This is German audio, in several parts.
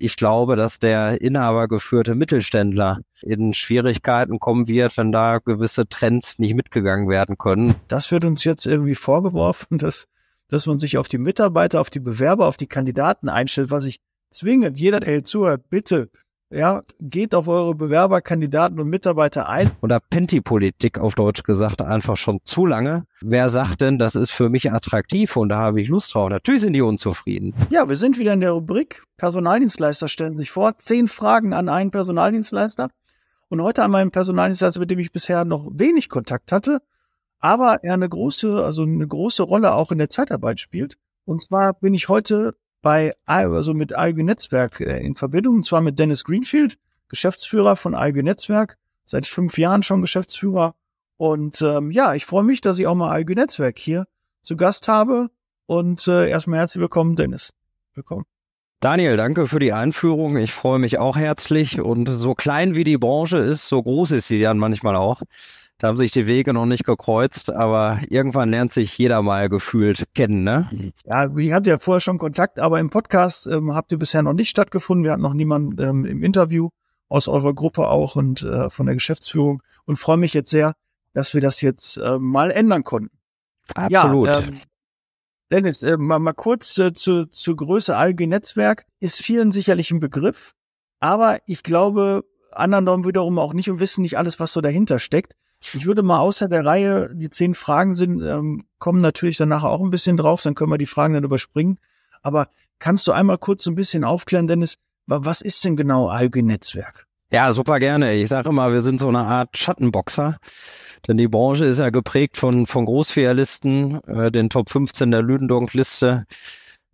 ich glaube, dass der inhabergeführte Mittelständler in Schwierigkeiten kommen wird, wenn da gewisse Trends nicht mitgegangen werden können. Das wird uns jetzt irgendwie vorgeworfen, dass, dass man sich auf die Mitarbeiter, auf die Bewerber, auf die Kandidaten einstellt, was ich zwingend, jeder, der hier zuhört, bitte ja, geht auf eure Bewerber, Kandidaten und Mitarbeiter ein. Oder Penti-Politik auf Deutsch gesagt, einfach schon zu lange. Wer sagt denn, das ist für mich attraktiv und da habe ich Lust drauf? Natürlich sind die unzufrieden. Ja, wir sind wieder in der Rubrik Personaldienstleister stellen sich vor. Zehn Fragen an einen Personaldienstleister. Und heute an meinen Personaldienstleister, mit dem ich bisher noch wenig Kontakt hatte, aber er eine große, also eine große Rolle auch in der Zeitarbeit spielt. Und zwar bin ich heute bei, also mit ALG Netzwerk äh, in Verbindung, und zwar mit Dennis Greenfield, Geschäftsführer von ALG Netzwerk, seit fünf Jahren schon Geschäftsführer. Und ähm, ja, ich freue mich, dass ich auch mal ALG Netzwerk hier zu Gast habe. Und äh, erstmal herzlich willkommen, Dennis. Willkommen. Daniel, danke für die Einführung. Ich freue mich auch herzlich. Und so klein wie die Branche ist, so groß ist sie dann manchmal auch. Da haben sich die Wege noch nicht gekreuzt, aber irgendwann lernt sich jeder mal gefühlt kennen, ne? Ja, ihr habt ja vorher schon Kontakt, aber im Podcast ähm, habt ihr bisher noch nicht stattgefunden. Wir hatten noch niemanden ähm, im Interview aus eurer Gruppe auch und äh, von der Geschäftsführung und freue mich jetzt sehr, dass wir das jetzt äh, mal ändern konnten. Absolut. Ja, ähm, Dennis, äh, mal, mal kurz äh, zu, zur Größe ALG Netzwerk ist vielen sicherlich ein Begriff, aber ich glaube, anderen wiederum auch nicht und wissen nicht alles, was so dahinter steckt. Ich würde mal außer der Reihe, die zehn Fragen sind, ähm, kommen natürlich danach auch ein bisschen drauf, dann können wir die Fragen dann überspringen. Aber kannst du einmal kurz so ein bisschen aufklären, Dennis, was ist denn genau ALG-Netzwerk? Ja, super gerne. Ich sage immer, wir sind so eine Art Schattenboxer. Denn die Branche ist ja geprägt von, von Großfilialisten, äh, den Top 15 der Lüdendonk-Liste,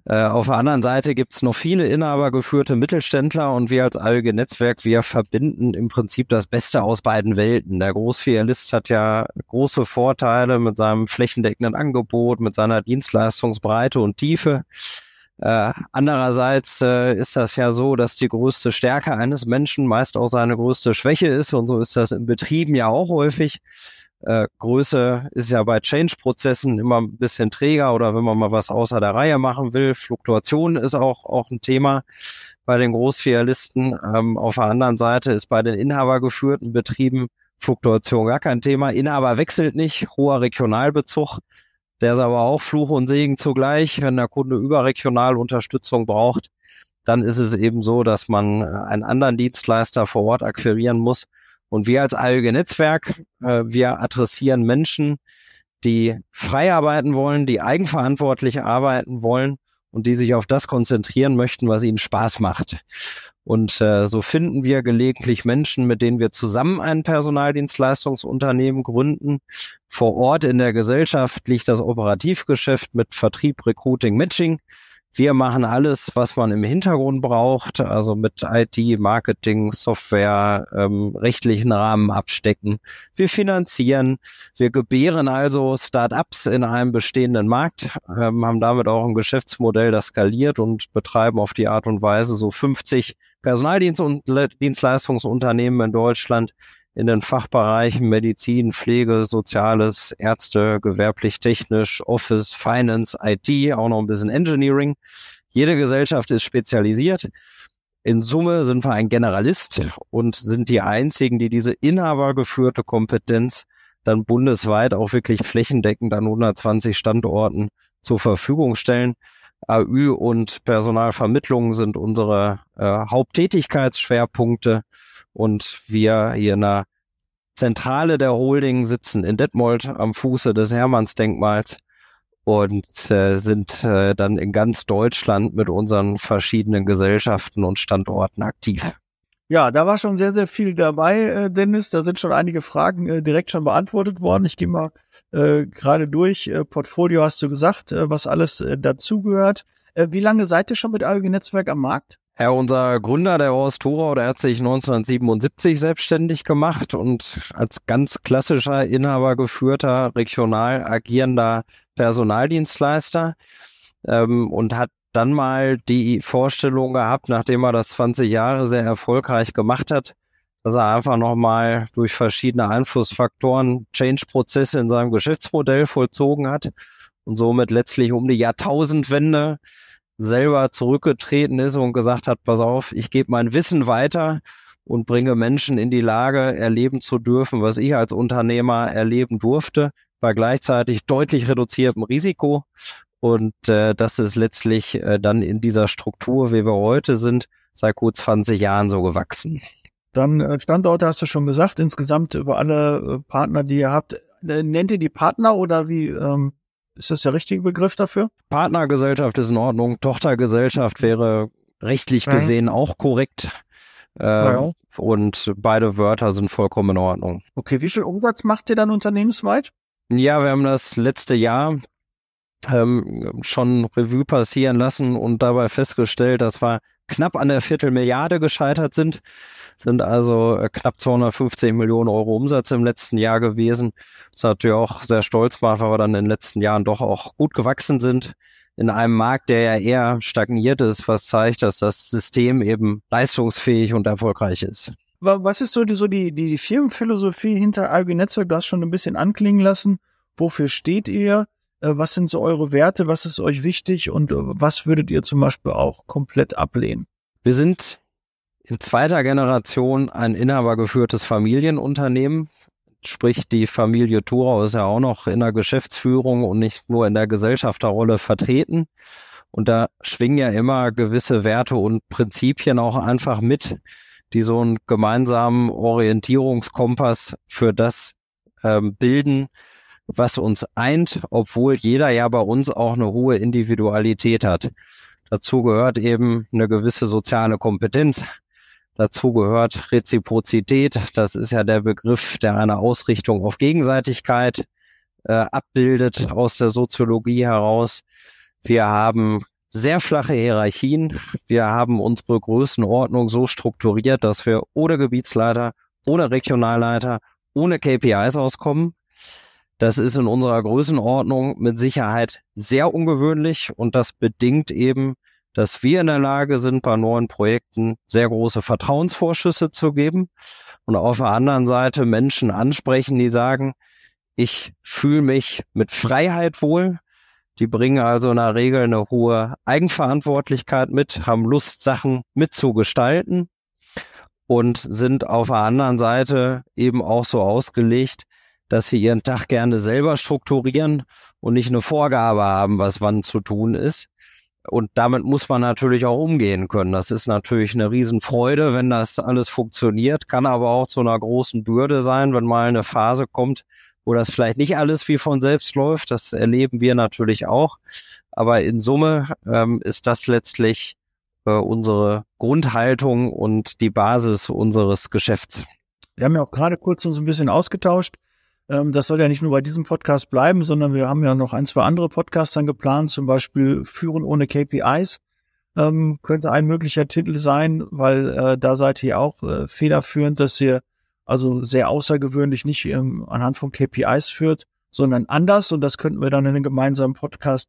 auf der anderen Seite gibt es noch viele inhabergeführte Mittelständler und wir als Alge Netzwerk, wir verbinden im Prinzip das Beste aus beiden Welten. Der Großfilialist hat ja große Vorteile mit seinem flächendeckenden Angebot, mit seiner Dienstleistungsbreite und Tiefe. Äh, andererseits äh, ist das ja so, dass die größte Stärke eines Menschen meist auch seine größte Schwäche ist und so ist das in Betrieben ja auch häufig. Äh, Größe ist ja bei Change-Prozessen immer ein bisschen träger oder wenn man mal was außer der Reihe machen will. Fluktuation ist auch, auch ein Thema bei den Großfilialisten. Ähm, auf der anderen Seite ist bei den inhabergeführten Betrieben Fluktuation gar kein Thema. Inhaber wechselt nicht, hoher Regionalbezug. Der ist aber auch Fluch und Segen zugleich. Wenn der Kunde überregional Unterstützung braucht, dann ist es eben so, dass man einen anderen Dienstleister vor Ort akquirieren muss. Und wir als ALG Netzwerk, äh, wir adressieren Menschen, die frei arbeiten wollen, die eigenverantwortlich arbeiten wollen und die sich auf das konzentrieren möchten, was ihnen Spaß macht. Und äh, so finden wir gelegentlich Menschen, mit denen wir zusammen ein Personaldienstleistungsunternehmen gründen. Vor Ort in der Gesellschaft liegt das Operativgeschäft mit Vertrieb, Recruiting, Matching. Wir machen alles, was man im Hintergrund braucht, also mit IT, Marketing, Software, ähm, rechtlichen Rahmen abstecken. Wir finanzieren, wir gebären also Start-ups in einem bestehenden Markt, ähm, haben damit auch ein Geschäftsmodell, das skaliert und betreiben auf die Art und Weise so 50 Personaldienstleistungsunternehmen in Deutschland, in den Fachbereichen Medizin, Pflege, Soziales, Ärzte, gewerblich, technisch, Office, Finance, IT, auch noch ein bisschen Engineering. Jede Gesellschaft ist spezialisiert. In Summe sind wir ein Generalist und sind die einzigen, die diese inhabergeführte Kompetenz dann bundesweit auch wirklich flächendeckend an 120 Standorten zur Verfügung stellen. AÜ und Personalvermittlung sind unsere äh, Haupttätigkeitsschwerpunkte. Und wir hier in der Zentrale der Holding sitzen in Detmold am Fuße des Hermannsdenkmals und äh, sind äh, dann in ganz Deutschland mit unseren verschiedenen Gesellschaften und Standorten aktiv. Ja, da war schon sehr, sehr viel dabei, äh, Dennis. Da sind schon einige Fragen äh, direkt schon beantwortet worden. Ich gehe mal äh, gerade durch. Äh, Portfolio hast du gesagt, äh, was alles äh, dazugehört. Äh, wie lange seid ihr schon mit Alge Netzwerk am Markt? Ja, unser Gründer, der Horst Thorau, der hat sich 1977 selbstständig gemacht und als ganz klassischer Inhaber geführter, regional agierender Personaldienstleister ähm, und hat dann mal die Vorstellung gehabt, nachdem er das 20 Jahre sehr erfolgreich gemacht hat, dass er einfach nochmal durch verschiedene Einflussfaktoren Change-Prozesse in seinem Geschäftsmodell vollzogen hat und somit letztlich um die Jahrtausendwende selber zurückgetreten ist und gesagt hat, pass auf, ich gebe mein Wissen weiter und bringe Menschen in die Lage, erleben zu dürfen, was ich als Unternehmer erleben durfte, bei gleichzeitig deutlich reduziertem Risiko. Und äh, das ist letztlich äh, dann in dieser Struktur, wie wir heute sind, seit gut 20 Jahren so gewachsen. Dann äh, Standorte hast du schon gesagt, insgesamt über alle äh, Partner, die ihr habt. Äh, nennt ihr die Partner oder wie ähm, ist das der richtige Begriff dafür? Partnergesellschaft ist in Ordnung, Tochtergesellschaft wäre rechtlich gesehen auch korrekt. Äh, ja. Und beide Wörter sind vollkommen in Ordnung. Okay, wie viel Umsatz macht ihr dann unternehmensweit? Ja, wir haben das letzte Jahr ähm, schon Revue passieren lassen und dabei festgestellt, dass wir knapp an der Viertelmilliarde gescheitert sind. Sind also äh, knapp 250 Millionen Euro Umsatz im letzten Jahr gewesen. Das hat natürlich auch sehr stolz gemacht, weil wir dann in den letzten Jahren doch auch gut gewachsen sind in einem Markt, der ja eher stagniert ist, was zeigt, dass das System eben leistungsfähig und erfolgreich ist. Was ist so die, so die, die Firmenphilosophie hinter AG Netzwerk? Du hast schon ein bisschen anklingen lassen. Wofür steht ihr? Äh, was sind so eure Werte? Was ist euch wichtig? Und äh, was würdet ihr zum Beispiel auch komplett ablehnen? Wir sind in zweiter Generation ein inhabergeführtes Familienunternehmen. Sprich, die Familie Thurau ist ja auch noch in der Geschäftsführung und nicht nur in der Gesellschafterrolle vertreten. Und da schwingen ja immer gewisse Werte und Prinzipien auch einfach mit, die so einen gemeinsamen Orientierungskompass für das ähm, bilden, was uns eint, obwohl jeder ja bei uns auch eine hohe Individualität hat. Dazu gehört eben eine gewisse soziale Kompetenz, Dazu gehört Reziprozität. Das ist ja der Begriff, der eine Ausrichtung auf Gegenseitigkeit äh, abbildet aus der Soziologie heraus. Wir haben sehr flache Hierarchien. Wir haben unsere Größenordnung so strukturiert, dass wir ohne Gebietsleiter, ohne Regionalleiter, ohne KPIs auskommen. Das ist in unserer Größenordnung mit Sicherheit sehr ungewöhnlich und das bedingt eben dass wir in der Lage sind, bei neuen Projekten sehr große Vertrauensvorschüsse zu geben und auf der anderen Seite Menschen ansprechen, die sagen, ich fühle mich mit Freiheit wohl. Die bringen also in der Regel eine hohe Eigenverantwortlichkeit mit, haben Lust, Sachen mitzugestalten und sind auf der anderen Seite eben auch so ausgelegt, dass sie ihren Tag gerne selber strukturieren und nicht eine Vorgabe haben, was wann zu tun ist. Und damit muss man natürlich auch umgehen können. Das ist natürlich eine Riesenfreude, wenn das alles funktioniert, kann aber auch zu einer großen Bürde sein, wenn mal eine Phase kommt, wo das vielleicht nicht alles wie von selbst läuft. Das erleben wir natürlich auch. Aber in Summe ähm, ist das letztlich äh, unsere Grundhaltung und die Basis unseres Geschäfts. Wir haben ja auch gerade kurz uns ein bisschen ausgetauscht. Ähm, das soll ja nicht nur bei diesem Podcast bleiben, sondern wir haben ja noch ein, zwei andere Podcasts dann geplant, zum Beispiel Führen ohne KPIs. Ähm, könnte ein möglicher Titel sein, weil äh, da seid ihr auch äh, federführend, dass ihr also sehr außergewöhnlich nicht ähm, anhand von KPIs führt, sondern anders. Und das könnten wir dann in einem gemeinsamen Podcast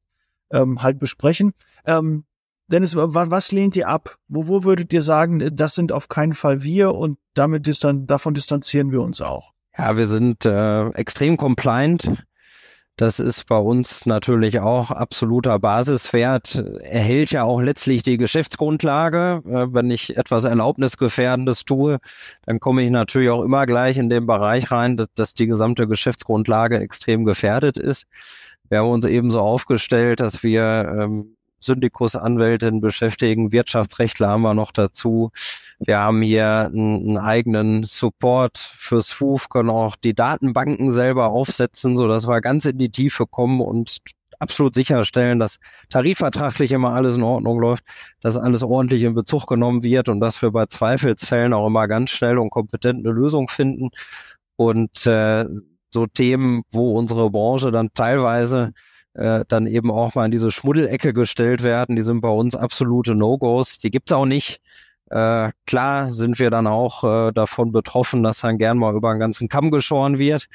ähm, halt besprechen. Ähm, Dennis, was lehnt ihr ab? Wo, wo würdet ihr sagen, das sind auf keinen Fall wir und damit distan davon distanzieren wir uns auch? Ja, wir sind äh, extrem compliant. Das ist bei uns natürlich auch absoluter Basiswert. Erhält ja auch letztlich die Geschäftsgrundlage. Äh, wenn ich etwas Erlaubnisgefährdendes tue, dann komme ich natürlich auch immer gleich in den Bereich rein, dass, die gesamte Geschäftsgrundlage extrem gefährdet ist. Wir haben uns eben so aufgestellt, dass wir ähm, Syndikusanwältin beschäftigen, Wirtschaftsrechtler haben wir noch dazu. Wir haben hier einen, eigenen Support für SWOOF, können auch die Datenbanken selber aufsetzen, so dass wir ganz in die Tiefe kommen und absolut sicherstellen, dass tarifvertraglich immer alles in Ordnung läuft, dass alles ordentlich in Bezug genommen wird und dass wir bei Zweifelsfällen auch immer ganz schnell und kompetent eine Lösung finden. Und äh, so Themen, wo unsere Branche dann teilweise äh, dann eben auch mal in diese Schmuddelecke gestellt werden. Die sind bei uns absolute No-Gos. Die gibt's auch nicht. Äh, klar sind wir dann auch äh, davon betroffen, dass dann gern mal über einen ganzen Kamm geschoren wird.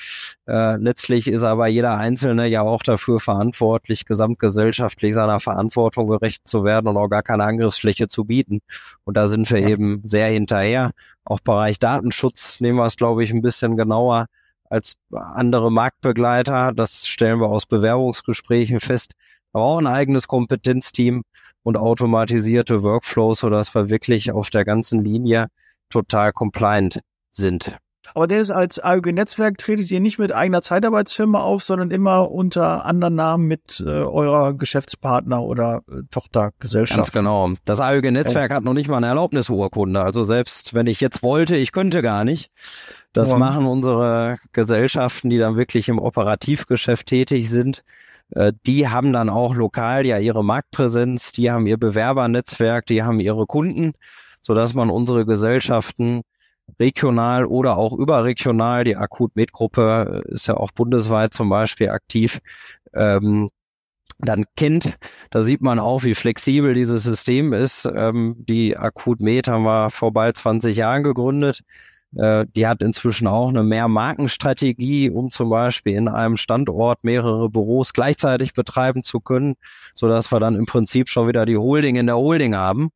Äh, letztlich ist aber jeder Einzelne ja auch dafür verantwortlich, gesamtgesellschaftlich seiner Verantwortung gerecht zu werden und auch gar keine Angriffsfläche zu bieten. Und da sind wir eben sehr hinterher. Auch Bereich Datenschutz nehmen wir es, glaube ich, ein bisschen genauer als andere Marktbegleiter. Das stellen wir aus Bewerbungsgesprächen fest. Wir brauchen ein eigenes Kompetenzteam und automatisierte Workflows, sodass wir wirklich auf der ganzen Linie total compliant sind. Aber Dennis, als AÜG-Netzwerk tretet ihr nicht mit eigener Zeitarbeitsfirma auf, sondern immer unter anderen Namen mit äh, eurer Geschäftspartner oder äh, Tochtergesellschaft. Ganz genau. Das AÜG-Netzwerk oh. hat noch nicht mal eine Erlaubnisurkunde. Also selbst wenn ich jetzt wollte, ich könnte gar nicht. Das ja. machen unsere Gesellschaften, die dann wirklich im Operativgeschäft tätig sind. Äh, die haben dann auch lokal ja ihre Marktpräsenz, die haben ihr Bewerbernetzwerk, die haben ihre Kunden, sodass man unsere Gesellschaften regional oder auch überregional. Die Akut-Med-Gruppe ist ja auch bundesweit zum Beispiel aktiv. Ähm, dann kennt, da sieht man auch, wie flexibel dieses System ist. Ähm, die Akut Med haben wir vor bald 20 Jahren gegründet. Äh, die hat inzwischen auch eine Mehrmarkenstrategie, um zum Beispiel in einem Standort mehrere Büros gleichzeitig betreiben zu können, so dass wir dann im Prinzip schon wieder die Holding in der Holding haben.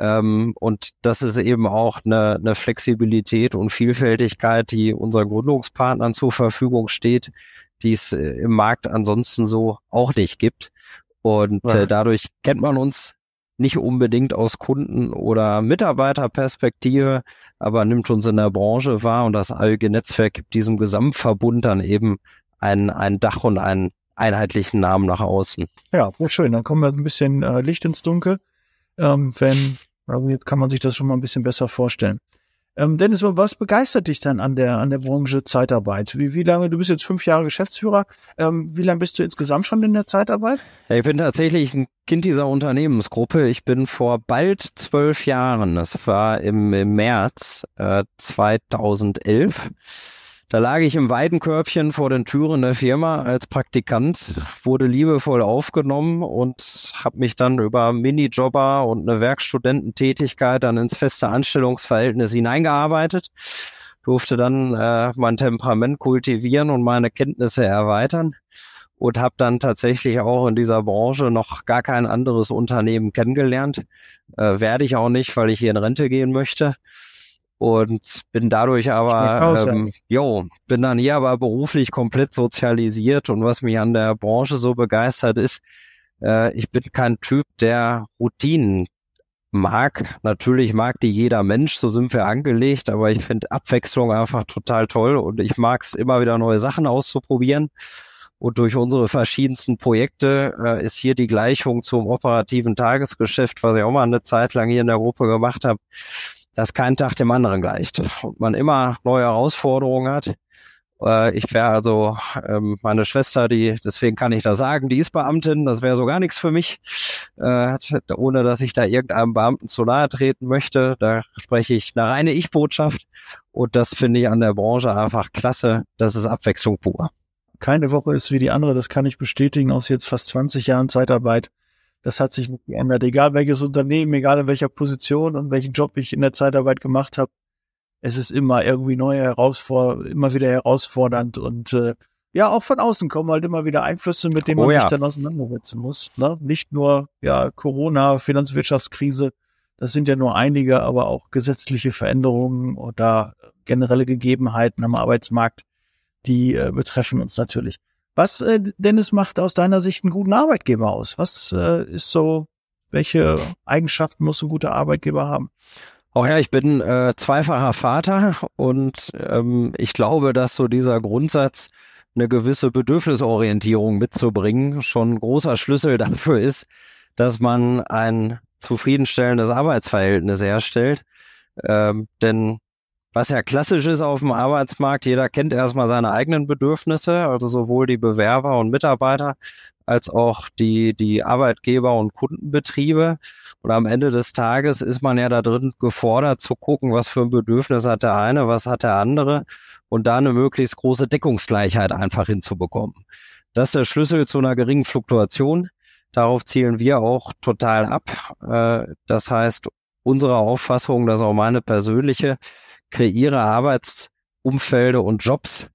Ähm, und das ist eben auch eine, eine Flexibilität und Vielfältigkeit, die unseren Gründungspartnern zur Verfügung steht, die es äh, im Markt ansonsten so auch nicht gibt. Und äh, dadurch kennt man uns nicht unbedingt aus Kunden- oder Mitarbeiterperspektive, aber nimmt uns in der Branche wahr und das ALG-Netzwerk gibt diesem Gesamtverbund dann eben ein, ein Dach und einen einheitlichen Namen nach außen. Ja, schön. Dann kommen wir ein bisschen äh, Licht ins Dunkel. Ähm, wenn jetzt kann man sich das schon mal ein bisschen besser vorstellen. Ähm, Dennis, was begeistert dich dann an der, an der Branche Zeitarbeit? Wie, wie lange, du bist jetzt fünf Jahre Geschäftsführer, ähm, wie lange bist du insgesamt schon in der Zeitarbeit? Ja, ich bin tatsächlich ein Kind dieser Unternehmensgruppe. Ich bin vor bald zwölf Jahren, das war im, im März äh, 2011, da lag ich im Weidenkörbchen vor den Türen der Firma als Praktikant, wurde liebevoll aufgenommen und habe mich dann über Minijobber und eine Werkstudententätigkeit dann ins feste Anstellungsverhältnis hineingearbeitet, durfte dann äh, mein Temperament kultivieren und meine Kenntnisse erweitern und habe dann tatsächlich auch in dieser Branche noch gar kein anderes Unternehmen kennengelernt. Äh, werde ich auch nicht, weil ich hier in Rente gehen möchte und bin dadurch aber, aus, ähm, ja. jo, bin dann hier aber beruflich komplett sozialisiert und was mich an der Branche so begeistert ist, äh, ich bin kein Typ, der Routinen mag. Natürlich mag die jeder Mensch, so sind wir angelegt, aber ich finde Abwechslung einfach total toll und ich mag es immer wieder neue Sachen auszuprobieren. Und durch unsere verschiedensten Projekte äh, ist hier die Gleichung zum operativen Tagesgeschäft, was ich auch mal eine Zeit lang hier in der Gruppe gemacht habe, dass kein Tag dem anderen gleicht und man immer neue Herausforderungen hat. Äh, ich wäre also, ähm, meine Schwester, die, deswegen kann ich da sagen, die ist Beamtin, das wäre so gar nichts für mich, äh, ohne dass ich da irgendeinem Beamten zu nahe treten möchte. Da spreche ich eine reine Ich-Botschaft und das finde ich an der Branche einfach klasse. Das ist Abwechslung pur. Keine Woche ist wie die andere, das kann ich bestätigen aus jetzt fast 20 Jahren Zeitarbeit. Das hat sich nicht geändert. Egal welches Unternehmen, egal in welcher Position und welchen Job ich in der Zeitarbeit gemacht habe, es ist immer irgendwie neue Herausforderungen, immer wieder herausfordernd und äh, ja, auch von außen kommen halt immer wieder Einflüsse, mit denen man oh, ja. sich dann auseinandersetzen muss. Ne? Nicht nur ja Corona, Finanzwirtschaftskrise, das sind ja nur einige, aber auch gesetzliche Veränderungen oder generelle Gegebenheiten am Arbeitsmarkt, die äh, betreffen uns natürlich. Was, äh, Dennis, macht aus deiner Sicht einen guten Arbeitgeber aus? Was äh, ist so, welche Eigenschaften muss ein guter Arbeitgeber haben? Auch ja, ich bin äh, zweifacher Vater und ähm, ich glaube, dass so dieser Grundsatz, eine gewisse Bedürfnisorientierung mitzubringen, schon ein großer Schlüssel dafür ist, dass man ein zufriedenstellendes Arbeitsverhältnis herstellt. Ähm, denn was ja klassisch ist auf dem Arbeitsmarkt, jeder kennt erstmal seine eigenen Bedürfnisse, also sowohl die Bewerber und Mitarbeiter als auch die, die Arbeitgeber und Kundenbetriebe. Und am Ende des Tages ist man ja da drin gefordert zu gucken, was für ein Bedürfnis hat der eine, was hat der andere und da eine möglichst große Deckungsgleichheit einfach hinzubekommen. Das ist der Schlüssel zu einer geringen Fluktuation. Darauf zielen wir auch total ab. Äh, das heißt, unsere Auffassung, das ist auch meine persönliche, kreiere Arbeitsumfelde und Jobs,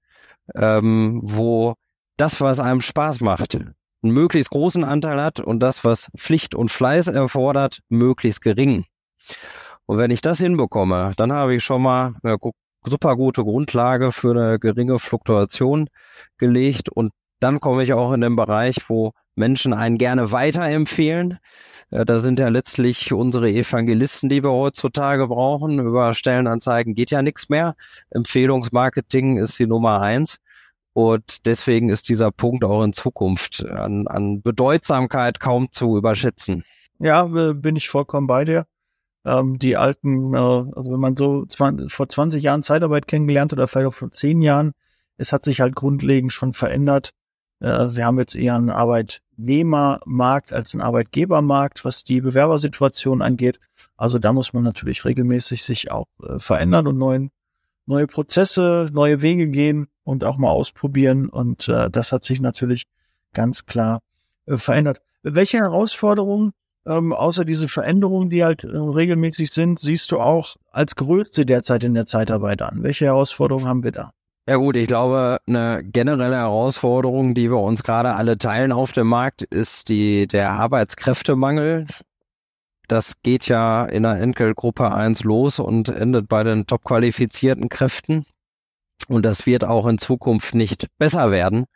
ähm, wo das, was einem Spaß macht, einen möglichst großen Anteil hat und das, was Pflicht und Fleiß erfordert, möglichst gering. Und wenn ich das hinbekomme, dann habe ich schon mal eine super gute Grundlage für eine geringe Fluktuation gelegt und dann komme ich auch in den Bereich, wo Menschen einen gerne weiterempfehlen, da sind ja letztlich unsere Evangelisten, die wir heutzutage brauchen. Über Stellenanzeigen geht ja nichts mehr. Empfehlungsmarketing ist die Nummer eins. Und deswegen ist dieser Punkt auch in Zukunft an, an Bedeutsamkeit kaum zu überschätzen. Ja, bin ich vollkommen bei dir. Ähm, die alten, äh, also wenn man so 20, vor 20 Jahren Zeitarbeit kennengelernt oder vielleicht auch vor 10 Jahren, es hat sich halt grundlegend schon verändert. Äh, sie haben jetzt eher einen Arbeitnehmermarkt als einen Arbeitgebermarkt, was die Bewerbersituation angeht. Also da muss man natürlich regelmäßig sich auch äh, verändern und neuen, neue Prozesse, neue Wege gehen und auch mal ausprobieren. Und äh, das hat sich natürlich ganz klar äh, verändert. Welche Herausforderungen, ähm, außer diese Veränderungen, die halt äh, regelmäßig sind, siehst du auch als größte derzeit in der Zeitarbeit an? Welche Herausforderungen haben wir da? Ja gut, ich glaube, eine generelle Herausforderung, die wir uns gerade alle teilen auf dem Markt, ist die, der Arbeitskräftemangel. Das geht ja in der Entgeltgruppe 1 los und endet bei den top qualifizierten Kräften. Und das wird auch in Zukunft nicht besser werden.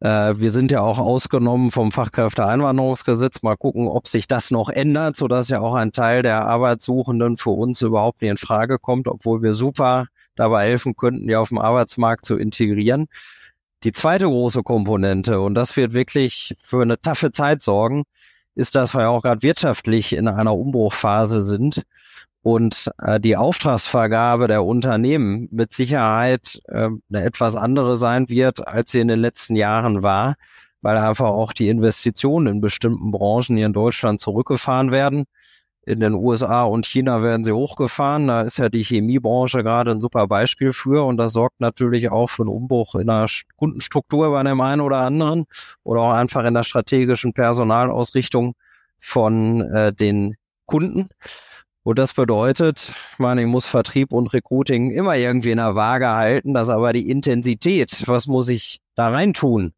Äh, wir sind ja auch ausgenommen vom Fachkräfteeinwanderungsgesetz. Mal gucken, ob sich das noch ändert, sodass ja auch ein Teil der Arbeitssuchenden für uns überhaupt nicht in Frage kommt, obwohl wir super dabei helfen könnten, die auf dem Arbeitsmarkt zu integrieren. Die zweite große Komponente, und das wird wirklich für eine taffe Zeit sorgen, ist, dass wir auch gerade wirtschaftlich in einer Umbruchphase sind und äh, die Auftragsvergabe der Unternehmen mit Sicherheit äh, eine etwas andere sein wird, als sie in den letzten Jahren war, weil einfach auch die Investitionen in bestimmten Branchen hier in Deutschland zurückgefahren werden. In den USA und China werden sie hochgefahren. Da ist ja die Chemiebranche gerade ein super Beispiel für und das sorgt natürlich auch für einen Umbruch in der Kundenstruktur bei dem einen oder anderen oder auch einfach in der strategischen Personalausrichtung von äh, den Kunden. Und das bedeutet, ich meine, ich muss Vertrieb und Recruiting immer irgendwie in der Waage halten, dass aber die Intensität, was muss ich da rein tun,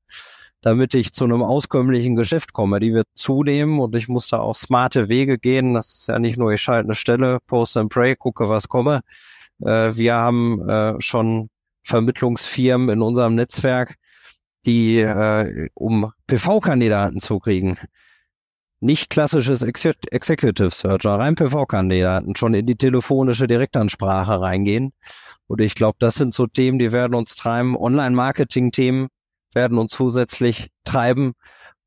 damit ich zu einem auskömmlichen Geschäft komme, die wird zunehmen und ich muss da auch smarte Wege gehen. Das ist ja nicht nur, ich schalte eine Stelle, post and pray, gucke, was komme. Äh, wir haben äh, schon Vermittlungsfirmen in unserem Netzwerk, die, äh, um PV-Kandidaten zu kriegen, nicht klassisches Executive Search, rein PV-Kandidaten schon in die telefonische Direktansprache reingehen. Und ich glaube, das sind so Themen, die werden uns treiben. Online-Marketing-Themen werden uns zusätzlich treiben.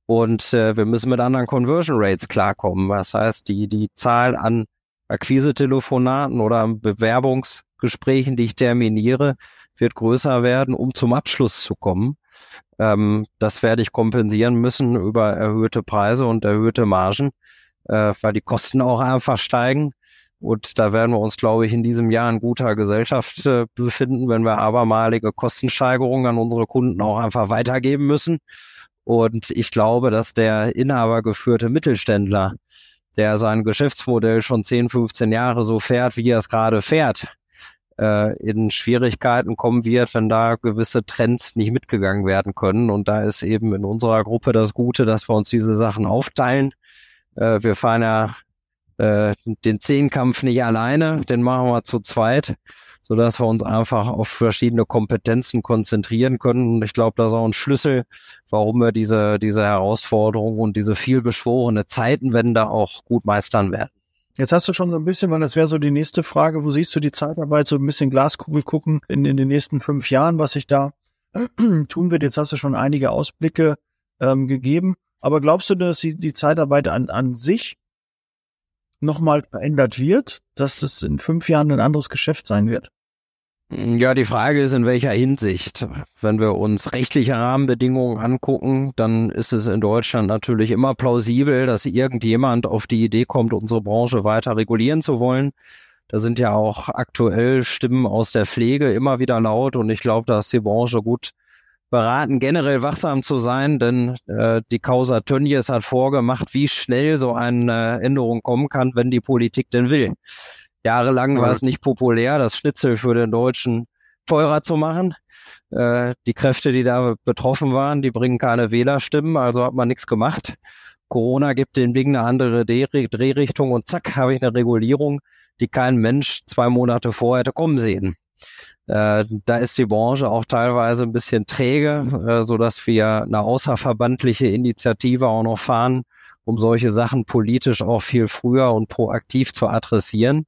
Und äh, wir müssen mit anderen Conversion Rates klarkommen. Das heißt, die, die Zahl an Akquise-Telefonaten oder Bewerbungsgesprächen, die ich terminiere, wird größer werden, um zum Abschluss zu kommen. Ähm, das werde ich kompensieren müssen über erhöhte Preise und erhöhte Margen, äh, weil die Kosten auch einfach steigen. Und da werden wir uns, glaube ich, in diesem Jahr in guter Gesellschaft äh, befinden, wenn wir abermalige Kostensteigerungen an unsere Kunden auch einfach weitergeben müssen. Und ich glaube, dass der inhabergeführte Mittelständler, der sein Geschäftsmodell schon 10, 15 Jahre so fährt, wie er es gerade fährt, äh, in Schwierigkeiten kommen wird, wenn da gewisse Trends nicht mitgegangen werden können. Und da ist eben in unserer Gruppe das Gute, dass wir uns diese Sachen aufteilen. Äh, wir fahren ja äh, den Zehnkampf nicht alleine, den machen wir zu zweit, so dass wir uns einfach auf verschiedene Kompetenzen konzentrieren können. Und ich glaube, das ist auch ein Schlüssel, warum wir diese, diese Herausforderung und diese vielbeschworene Zeitenwende auch gut meistern werden. Jetzt hast du schon so ein bisschen, weil das wäre so die nächste Frage, wo siehst du die Zeitarbeit, so ein bisschen Glaskugel gucken in, in den nächsten fünf Jahren, was sich da tun wird. Jetzt hast du schon einige Ausblicke ähm, gegeben. Aber glaubst du, dass die, die Zeitarbeit an, an sich nochmal verändert wird, dass das in fünf Jahren ein anderes Geschäft sein wird? Ja, die Frage ist, in welcher Hinsicht. Wenn wir uns rechtliche Rahmenbedingungen angucken, dann ist es in Deutschland natürlich immer plausibel, dass irgendjemand auf die Idee kommt, unsere Branche weiter regulieren zu wollen. Da sind ja auch aktuell Stimmen aus der Pflege immer wieder laut und ich glaube, da ist die Branche gut beraten, generell wachsam zu sein, denn äh, die Causa Tönnies hat vorgemacht, wie schnell so eine Änderung kommen kann, wenn die Politik denn will. Jahrelang war es nicht populär, das Schnitzel für den Deutschen teurer zu machen. Äh, die Kräfte, die da betroffen waren, die bringen keine Wählerstimmen, also hat man nichts gemacht. Corona gibt dem Ding eine andere Drehrichtung und zack, habe ich eine Regulierung, die kein Mensch zwei Monate vorher hätte kommen sehen. Äh, da ist die Branche auch teilweise ein bisschen träge, äh, so dass wir eine außerverbandliche Initiative auch noch fahren, um solche Sachen politisch auch viel früher und proaktiv zu adressieren.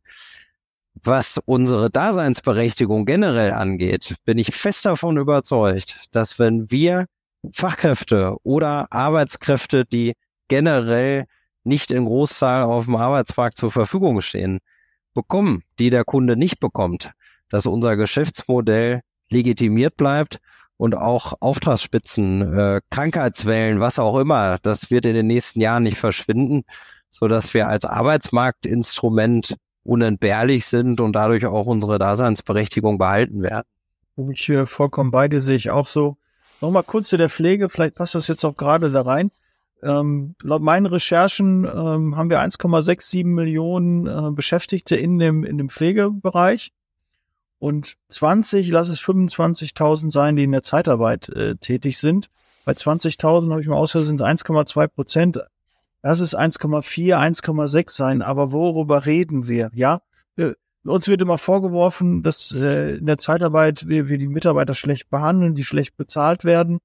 Was unsere Daseinsberechtigung generell angeht, bin ich fest davon überzeugt, dass wenn wir Fachkräfte oder Arbeitskräfte, die generell nicht in Großzahl auf dem Arbeitsmarkt zur Verfügung stehen, bekommen, die der Kunde nicht bekommt, dass unser Geschäftsmodell legitimiert bleibt und auch Auftragsspitzen, äh, Krankheitswellen, was auch immer, das wird in den nächsten Jahren nicht verschwinden, so dass wir als Arbeitsmarktinstrument unentbehrlich sind und dadurch auch unsere Daseinsberechtigung behalten werden. Ich äh, vollkommen beide sehe ich auch so. Nochmal kurz zu der Pflege, vielleicht passt das jetzt auch gerade da rein. Ähm, laut meinen Recherchen ähm, haben wir 1,67 Millionen äh, Beschäftigte in dem, in dem Pflegebereich und 20, lass es 25.000 sein, die in der Zeitarbeit äh, tätig sind. Bei 20.000 habe ich mal ausgehört, sind es 1,2 Prozent. Lass es 1,4, 1,6 sein. Aber worüber reden wir? Ja, wir, uns wird immer vorgeworfen, dass äh, in der Zeitarbeit wir, wir die Mitarbeiter schlecht behandeln, die schlecht bezahlt werden.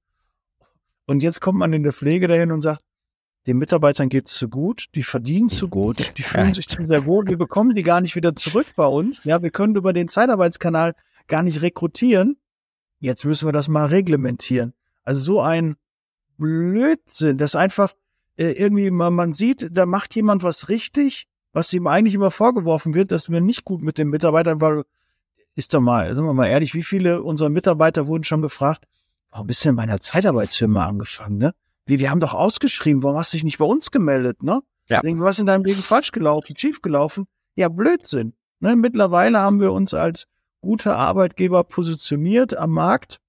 Und jetzt kommt man in der Pflege dahin und sagt, den Mitarbeitern geht's zu gut, die verdienen zu gut, die fühlen sich zu sehr wohl, wir bekommen die gar nicht wieder zurück bei uns. Ja, wir können über den Zeitarbeitskanal gar nicht rekrutieren. Jetzt müssen wir das mal reglementieren. Also so ein Blödsinn, das einfach äh, irgendwie man, man sieht, da macht jemand was richtig, was ihm eigentlich immer vorgeworfen wird, dass wir nicht gut mit den Mitarbeitern, weil ist doch mal, sagen wir mal ehrlich, wie viele unserer Mitarbeiter wurden schon gefragt, warum bist du denn bei einer Zeitarbeitsfirma angefangen, ne? Wie, wir haben doch ausgeschrieben, warum hast du dich nicht bei uns gemeldet, ne? Ja. Denke, was in deinem Leben falsch gelaufen, schief gelaufen? Ja, Blödsinn. Ne? Mittlerweile haben wir uns als guter Arbeitgeber positioniert am Markt.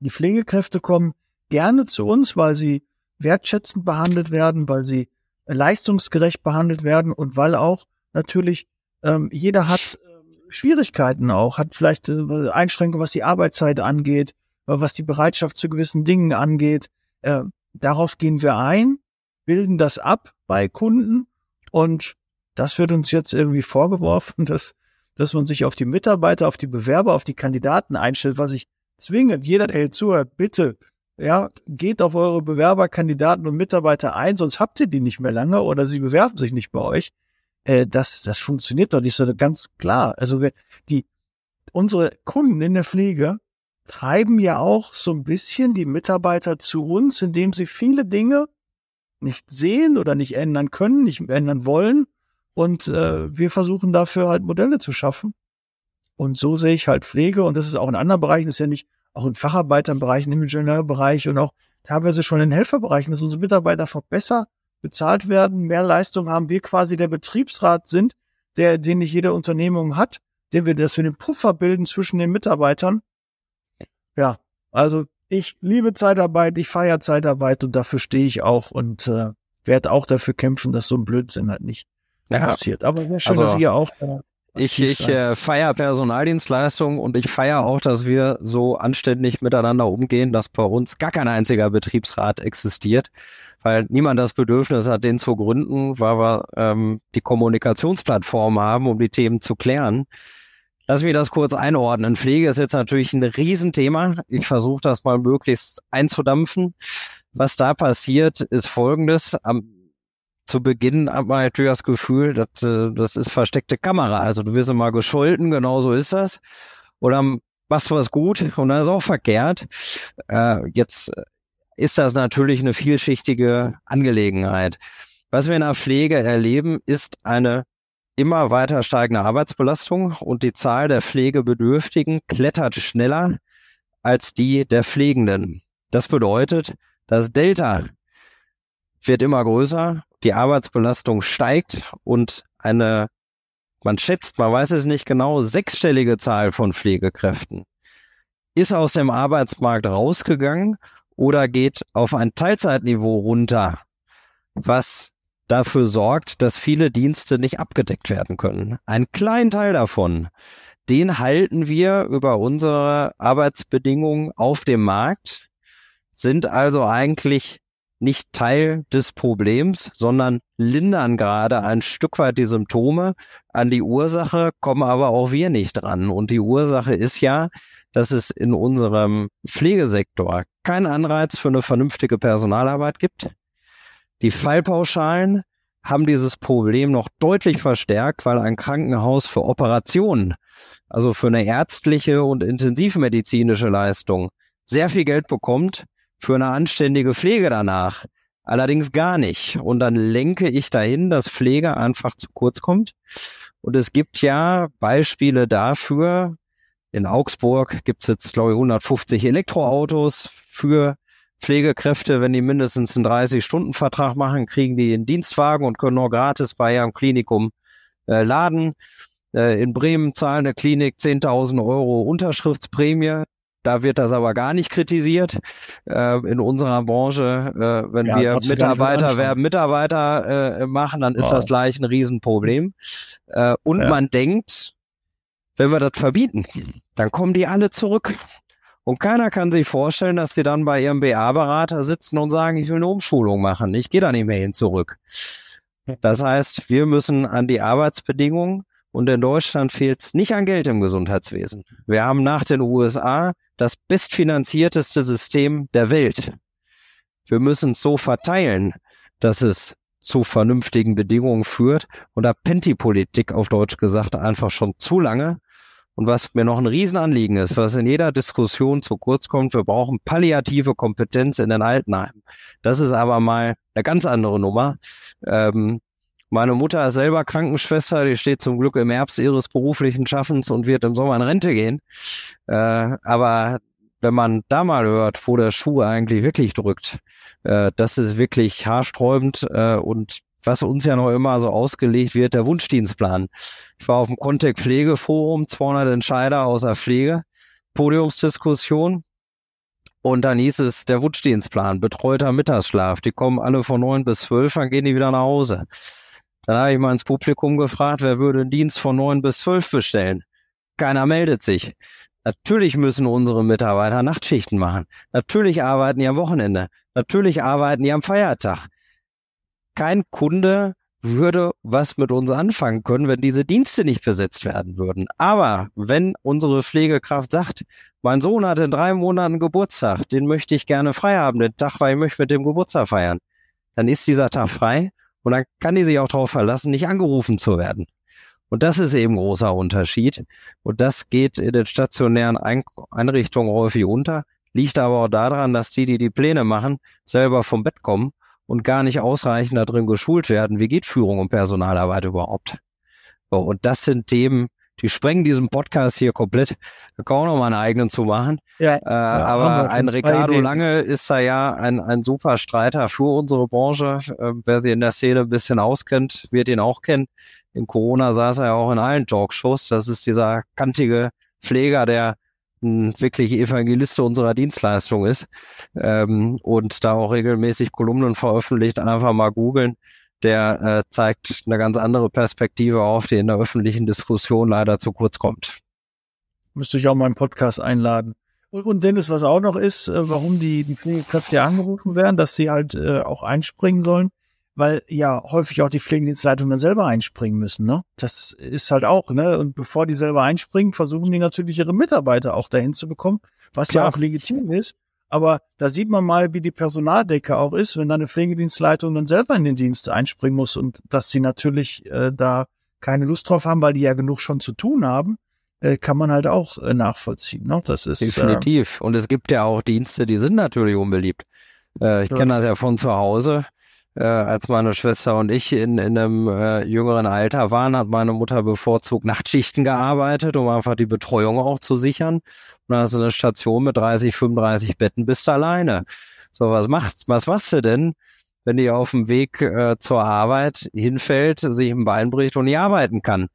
Die Pflegekräfte kommen gerne zu uns, weil sie wertschätzend behandelt werden, weil sie leistungsgerecht behandelt werden und weil auch natürlich ähm, jeder hat äh, Schwierigkeiten auch, hat vielleicht äh, Einschränkungen, was die Arbeitszeit angeht, äh, was die Bereitschaft zu gewissen Dingen angeht. Äh, darauf gehen wir ein, bilden das ab bei Kunden und das wird uns jetzt irgendwie vorgeworfen, dass, dass man sich auf die Mitarbeiter, auf die Bewerber, auf die Kandidaten einstellt, was ich zwingend, jeder, der hier zuhört, bitte, ja, geht auf eure Bewerber, Kandidaten und Mitarbeiter ein, sonst habt ihr die nicht mehr lange oder sie bewerben sich nicht bei euch. Äh, das, das funktioniert doch nicht so ganz klar. Also wir, die, unsere Kunden in der Pflege treiben ja auch so ein bisschen die Mitarbeiter zu uns, indem sie viele Dinge nicht sehen oder nicht ändern können, nicht ändern wollen. Und äh, wir versuchen dafür halt Modelle zu schaffen. Und so sehe ich halt Pflege, und das ist auch in anderen Bereichen, das ist ja nicht auch in Facharbeiterbereichen, im Ingenieurbereich und auch teilweise schon in Helferbereichen, dass unsere Mitarbeiter besser bezahlt werden, mehr Leistung haben, wir quasi der Betriebsrat sind, der, den nicht jede Unternehmung hat, den wir, dass wir den Puffer bilden zwischen den Mitarbeitern ja, also ich liebe Zeitarbeit, ich feiere Zeitarbeit und dafür stehe ich auch und äh, werde auch dafür kämpfen, dass so ein Blödsinn halt nicht ja. passiert. Aber sehr schön, also, dass ihr auch äh, ich, ich äh, feiere Personaldienstleistung und ich feiere auch, dass wir so anständig miteinander umgehen, dass bei uns gar kein einziger Betriebsrat existiert, weil niemand das Bedürfnis hat, den zu gründen, weil wir ähm, die Kommunikationsplattform haben, um die Themen zu klären. Lass mich das kurz einordnen. Pflege ist jetzt natürlich ein Riesenthema. Ich versuche das mal möglichst einzudampfen. Was da passiert, ist folgendes. Am, zu Beginn hat man natürlich das Gefühl, dass, äh, das ist versteckte Kamera. Also du wirst immer gescholten, genau so ist das. Oder machst was gut und dann ist auch verkehrt. Äh, jetzt ist das natürlich eine vielschichtige Angelegenheit. Was wir in der Pflege erleben, ist eine immer weiter steigende Arbeitsbelastung und die Zahl der Pflegebedürftigen klettert schneller als die der Pflegenden. Das bedeutet, das Delta wird immer größer, die Arbeitsbelastung steigt und eine, man schätzt, man weiß es nicht genau, sechsstellige Zahl von Pflegekräften ist aus dem Arbeitsmarkt rausgegangen oder geht auf ein Teilzeitniveau runter, was dafür sorgt, dass viele Dienste nicht abgedeckt werden können. Ein kleinen Teil davon, den halten wir über unsere Arbeitsbedingungen auf dem Markt, sind also eigentlich nicht Teil des Problems, sondern lindern gerade ein Stück weit die Symptome. An die Ursache kommen aber auch wir nicht dran. Und die Ursache ist ja, dass es in unserem Pflegesektor keinen Anreiz für eine vernünftige Personalarbeit gibt Die Fallpauschalen haben dieses Problem noch deutlich verstärkt, weil ein Krankenhaus für Operationen, also für eine ärztliche und intensivmedizinische Leistung, sehr viel Geld bekommt, für eine anständige Pflege danach allerdings gar nicht. Und dann lenke ich dahin, dass Pflege einfach zu kurz kommt. Und es gibt ja Beispiele dafür. In Augsburg gibt es jetzt, glaube ich, 150 Elektroautos für Pflegekräfte, wenn die mindestens einen 30-Stunden-Vertrag machen, kriegen die einen Dienstwagen und können nur gratis bei ihrem Klinikum äh, laden. Äh, in Bremen zahlen eine Klinik 10.000 Euro Unterschriftsprämie. Da wird das aber gar nicht kritisiert. Äh, in unserer Branche, äh, wenn ja, wir Mitarbeiter werben, Mitarbeiter äh, machen, dann ist wow. das gleich ein Riesenproblem. Äh, und ja. man denkt, wenn wir das verbieten, dann kommen die alle zurück. Und keiner kann sich vorstellen, dass sie dann bei ihrem BA-Berater sitzen und sagen, ich will eine Umschulung machen. Ich gehe da nicht mehr hin zurück. Das heißt, wir müssen an die Arbeitsbedingungen und in Deutschland fehlt es nicht an Geld im Gesundheitswesen. Wir haben nach den USA das bestfinanzierteste System der Welt. Wir müssen es so verteilen, dass es zu vernünftigen Bedingungen führt. Und da pennt die Politik auf Deutsch gesagt einfach schon zu lange. Und was mir noch ein Riesenanliegen ist, was in jeder Diskussion zu kurz kommt, wir brauchen palliative Kompetenz in den Altenheimen. Das ist aber mal eine ganz andere Nummer. Ähm, meine Mutter ist selber Krankenschwester, die steht zum Glück im Herbst ihres beruflichen Schaffens und wird im Sommer in Rente gehen. Äh, aber wenn man da mal hört, wo der Schuh eigentlich wirklich drückt, äh, das ist wirklich haarsträubend äh, und was uns ja noch immer so ausgelegt wird, der Wunschdienstplan. Ich war auf dem Contact Pflegeforum, 200 Entscheider aus der Pflege, Podiumsdiskussion. Und dann hieß es, der Wunschdienstplan, betreuter Mittagsschlaf. Die kommen alle von neun bis zwölf, dann gehen die wieder nach Hause. Dann habe ich mal ins Publikum gefragt, wer würde einen Dienst von neun bis zwölf bestellen? Keiner meldet sich. Natürlich müssen unsere Mitarbeiter Nachtschichten machen. Natürlich arbeiten die am Wochenende. Natürlich arbeiten die am Feiertag. Kein Kunde würde was mit uns anfangen können, wenn diese Dienste nicht besetzt werden würden. Aber wenn unsere Pflegekraft sagt, mein Sohn hat in drei Monaten Geburtstag, den möchte ich gerne frei haben, den Tag, weil ich möchte mit dem Geburtstag feiern, dann ist dieser Tag frei und dann kann die sich auch darauf verlassen, nicht angerufen zu werden. Und das ist eben großer Unterschied. Und das geht in den stationären Einrichtungen häufig unter, liegt aber auch daran, dass die, die die Pläne machen, selber vom Bett kommen und gar nicht ausreichend darin geschult werden, wie geht Führung und Personalarbeit überhaupt. So, und das sind Themen, die sprengen diesen Podcast hier komplett. Da kann auch noch mal einen eigenen zu machen. Ja, äh, ja, aber ein Ricardo Lange ist da ja ein, ein super Streiter für unsere Branche. Äh, wer sich in der Szene ein bisschen auskennt, wird ihn auch kennen. In Corona saß er ja auch in allen Talkshows. Das ist dieser kantige Pfleger, der ein wirklich Evangeliste unserer Dienstleistung ist ähm, und da auch regelmäßig Kolumnen veröffentlicht. Einfach mal googeln der äh, zeigt eine ganz andere Perspektive auf, die in der öffentlichen Diskussion leider zu kurz kommt. Müsste ich auch mal einen Podcast einladen. Und, und Dennis, was auch noch ist, äh, warum die, die Pflegekräfte angerufen werden, dass sie halt äh, auch einspringen sollen, weil ja häufig auch die Pflegedienstleitungen dann selber einspringen müssen, ne? Das ist halt auch, ne? Und bevor die selber einspringen, versuchen die natürlich ihre Mitarbeiter auch dahin zu bekommen, was Klar. ja auch legitim ist. Aber da sieht man mal, wie die Personaldecke auch ist, wenn eine Pflegedienstleitung dann selber in den Dienst einspringen muss und dass sie natürlich äh, da keine Lust drauf haben, weil die ja genug schon zu tun haben, äh, kann man halt auch äh, nachvollziehen. Ne? Das ist definitiv. Äh, und es gibt ja auch Dienste, die sind natürlich unbeliebt. Äh, ich kenne das ja von zu Hause äh, als meine Schwester und ich in, in einem äh, jüngeren Alter waren, hat meine Mutter bevorzugt Nachtschichten gearbeitet, um einfach die Betreuung auch zu sichern. Und dann hast du eine Station mit 30, 35 Betten, bist alleine. So, was macht's? Was machst du denn, wenn die auf dem Weg äh, zur Arbeit hinfällt, sich ein Bein bricht und nicht arbeiten kann?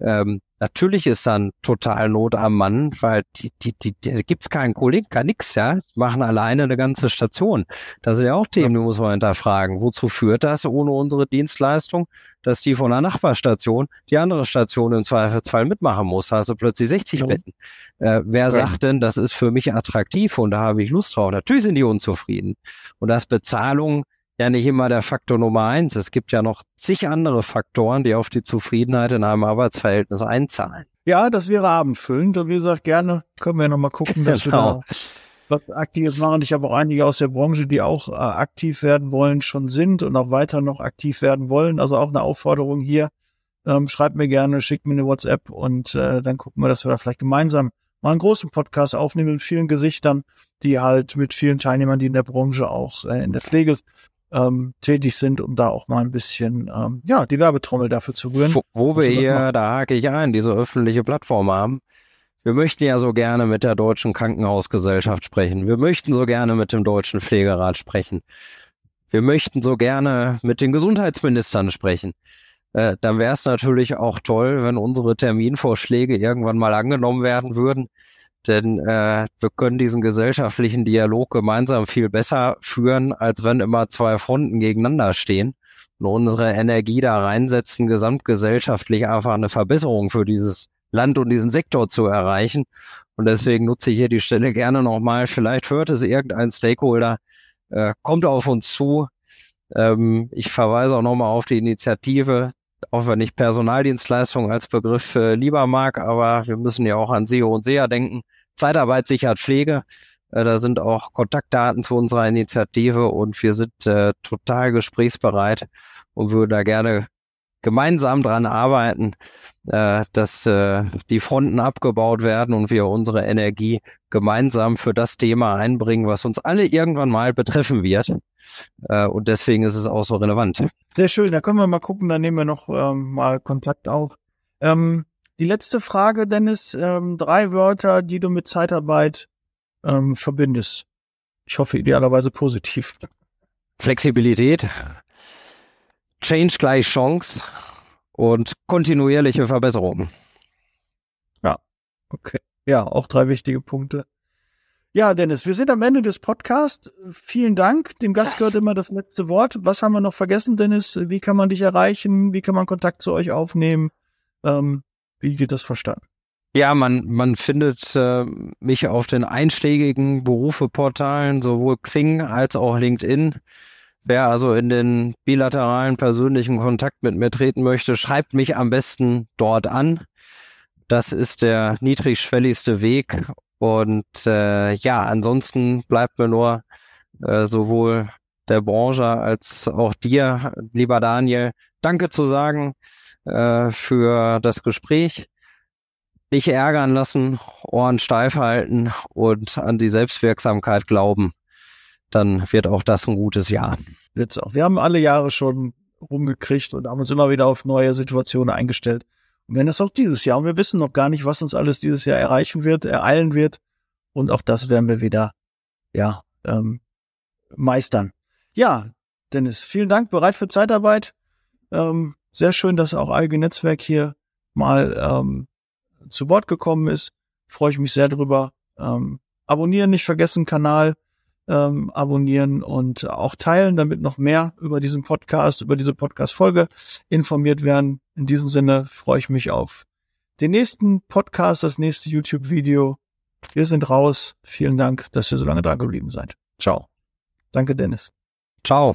Ähm, Natürlich ist dann total Not am Mann, weil die, die, die, die gibt's keinen Kollegen, gar nix, ja. Die machen alleine eine ganze Station. Das sind ja auch Themen, die muss man hinterfragen. Wozu führt das ohne unsere Dienstleistung, dass die von der Nachbarstation die andere Station im Zweifelsfall mitmachen muss? Also plötzlich 60 ja. Betten. Äh, wer ja. sagt denn, das ist für mich attraktiv und da habe ich Lust drauf? Natürlich sind die unzufrieden. Und das Bezahlung ja nicht immer der Faktor Nummer eins. Es gibt ja noch zig andere Faktoren, die auf die Zufriedenheit in einem Arbeitsverhältnis einzahlen. Ja, das wäre abendfüllend. Und wie gesagt, gerne können wir nochmal gucken, dass genau. wir da was Aktives machen. Ich habe auch einige aus der Branche, die auch äh, aktiv werden wollen, schon sind und auch weiter noch aktiv werden wollen. Also auch eine Aufforderung hier. Ähm, schreibt mir gerne, schickt mir eine WhatsApp und äh, dann gucken wir, dass wir da vielleicht gemeinsam mal einen großen Podcast aufnehmen mit vielen Gesichtern, die halt mit vielen Teilnehmern, die in der Branche auch äh, in der Pflege ähm, tätig sind, um da auch mal ein bisschen ähm, ja die Werbetrommel dafür zu rühren. Wo, wo wir hier, da hake ich ein, diese öffentliche Plattform haben. Wir möchten ja so gerne mit der Deutschen Krankenhausgesellschaft sprechen. Wir möchten so gerne mit dem Deutschen Pflegerat sprechen. Wir möchten so gerne mit den Gesundheitsministern sprechen. Äh, dann wäre es natürlich auch toll, wenn unsere Terminvorschläge irgendwann mal angenommen werden würden. Denn äh, wir können diesen gesellschaftlichen Dialog gemeinsam viel besser führen, als wenn immer zwei Fronten gegeneinander stehen und unsere Energie da reinsetzen, gesamtgesellschaftlich einfach eine Verbesserung für dieses Land und diesen Sektor zu erreichen. Und deswegen nutze ich hier die Stelle gerne nochmal. Vielleicht hört es irgendein Stakeholder, äh, kommt auf uns zu. Ähm, ich verweise auch nochmal auf die Initiative, auch wenn ich Personaldienstleistung als Begriff äh, lieber mag, aber wir müssen ja auch an SEO und SEA denken. Zeitarbeit sichert Pflege. Äh, da sind auch Kontaktdaten zu unserer Initiative und wir sind äh, total gesprächsbereit und würden da gerne gemeinsam dran arbeiten, äh, dass äh, die Fronten abgebaut werden und wir unsere Energie gemeinsam für das Thema einbringen, was uns alle irgendwann mal betreffen wird. Äh, und deswegen ist es auch so relevant. Sehr schön, da können wir mal gucken, da nehmen wir noch ähm, mal Kontakt auf. Ähm, die letzte Frage, Dennis, ähm, drei Wörter, die du mit Zeitarbeit ähm, verbindest. Ich hoffe idealerweise positiv. Flexibilität, Change gleich Chance und kontinuierliche Verbesserungen. Ja, okay. Ja, auch drei wichtige Punkte. Ja, Dennis, wir sind am Ende des Podcasts. Vielen Dank. Dem Gast gehört immer das letzte Wort. Was haben wir noch vergessen, Dennis? Wie kann man dich erreichen? Wie kann man Kontakt zu euch aufnehmen? Ähm, wie geht das verstanden? Ja, man, man findet äh, mich auf den einschlägigen Berufeportalen, sowohl Xing als auch LinkedIn. Wer also in den bilateralen persönlichen Kontakt mit mir treten möchte, schreibt mich am besten dort an. Das ist der niedrigschwelligste Weg. Und äh, ja, ansonsten bleibt mir nur äh, sowohl der Branche als auch dir, lieber Daniel, Danke zu sagen äh, für das Gespräch. Nicht ärgern lassen, Ohren steif halten und an die Selbstwirksamkeit glauben dann wird auch das ein gutes Jahr. Wird's auch. Wir haben alle Jahre schon rumgekriegt und haben uns immer wieder auf neue Situationen eingestellt. Und wenn das auch dieses Jahr. Und wir wissen noch gar nicht, was uns alles dieses Jahr erreichen wird, ereilen wird. Und auch das werden wir wieder, ja, ähm, meistern. Ja, Dennis, vielen Dank. Bereit für Zeitarbeit. Ähm, sehr schön, dass auch Alge Netzwerk hier mal ähm, zu Wort gekommen ist. Freue ich mich sehr drüber. Ähm, abonnieren nicht vergessen, Kanal ähm, abonnieren und auch teilen, damit noch mehr über diesen Podcast, über diese Podcast-Folge informiert werden. In diesem Sinne freue ich mich auf den nächsten Podcast, das nächste YouTube-Video. Wir sind raus. Vielen Dank, dass ihr so lange da geblieben seid. Ciao. Danke, Dennis. Ciao.